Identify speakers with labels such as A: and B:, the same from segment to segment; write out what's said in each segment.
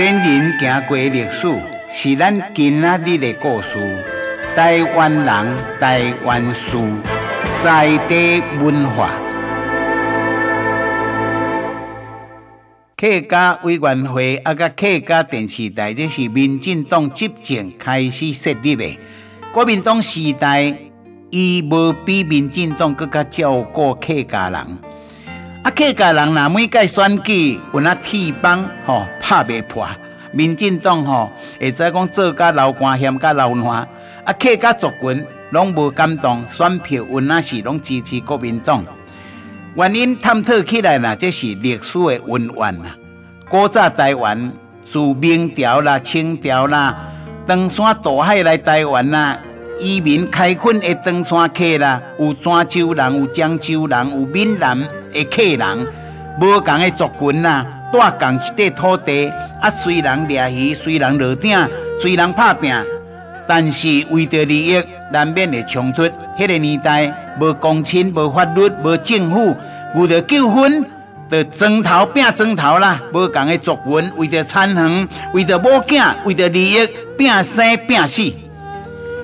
A: 先人行过历史，是咱今仔日的故事。台湾人，台湾事，在地文化。客家委员会啊，甲客家电视台，这是民进党执政开始设立的。国民党时代，伊无比民进党更加照顾客家人。啊，客家人若每届选举有那铁棒吼拍袂破，民进党吼会使讲做甲流汗嫌甲流汗，啊，客家族群拢无感动，选票有那是拢支持国民党。原因探讨起来呢，这是历史的恩怨啊。古早台湾自明朝啦、清朝啦，长山大海来台湾啦。移民开垦的登山客啦，有泉州人，有漳州人，有闽南的客人，无共的族群啦，住共一块土地。啊，虽然掠鱼，虽然落鼎，虽然拍拼，但是为着利益难免会冲突。迄、个年代无公亲，无法律，无政府，为着纠纷，就争头拼争头啦。无共的族群，为着田园，为着某囝，为着利益，拼生拼死。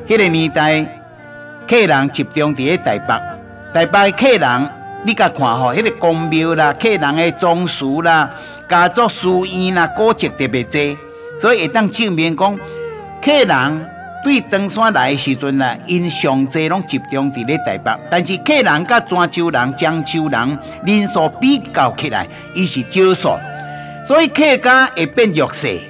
A: 迄个年代，客人集中伫咧台北，台北的客人，你甲看吼，迄个公庙啦，客人的装饰啦，家族书院啦，古迹特别多，所以会当证明讲，客人对登山来的时阵啦，因上济拢集中伫咧台北，但是客人甲泉州人、漳州人人数比较起来，伊是少数，所以客家会变弱势，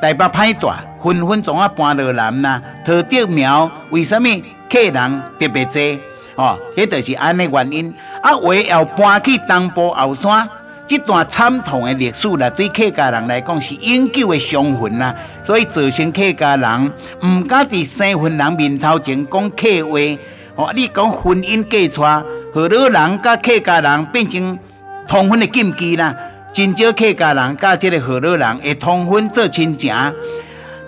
A: 台北歹大。纷纷总啊搬落南呐，桃竹苗为什么客人特别多？哦，迄就是安尼原因。啊，为要搬去东部后山，这段惨痛的历史啦，对客家人来讲是永久的伤痕呐。所以造成客家人唔敢伫生份人面头前讲客话。哦，你讲婚姻嫁娶，和老人甲客家人变成通婚的禁忌啦。真少客家人甲这个和老人会通婚做亲情。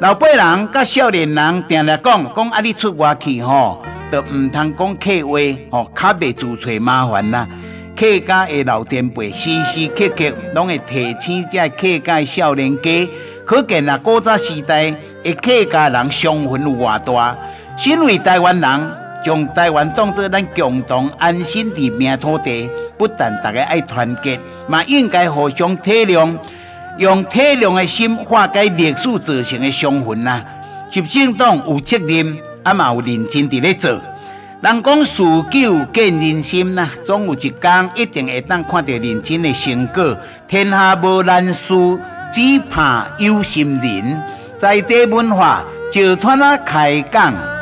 A: 老辈人甲少年人定定讲讲啊，你出外去吼，就毋通讲客话吼，较袂自找麻烦啦。客家的老前辈时时刻刻拢会提醒这客家的少年家，可见啊，古早时代的客家人伤痕有偌大。身为台湾人，将台湾当作咱共同安心立命土地，不但大家爱团结，嘛应该互相体谅。用体谅的心化解历史造成的伤痕呐，执政党有责任，啊嘛有认真伫咧做。人讲事久见人心呐，总有一天一定会当看到认真的成果。天下无难事，只怕有心人。在地文化，石川啊开讲。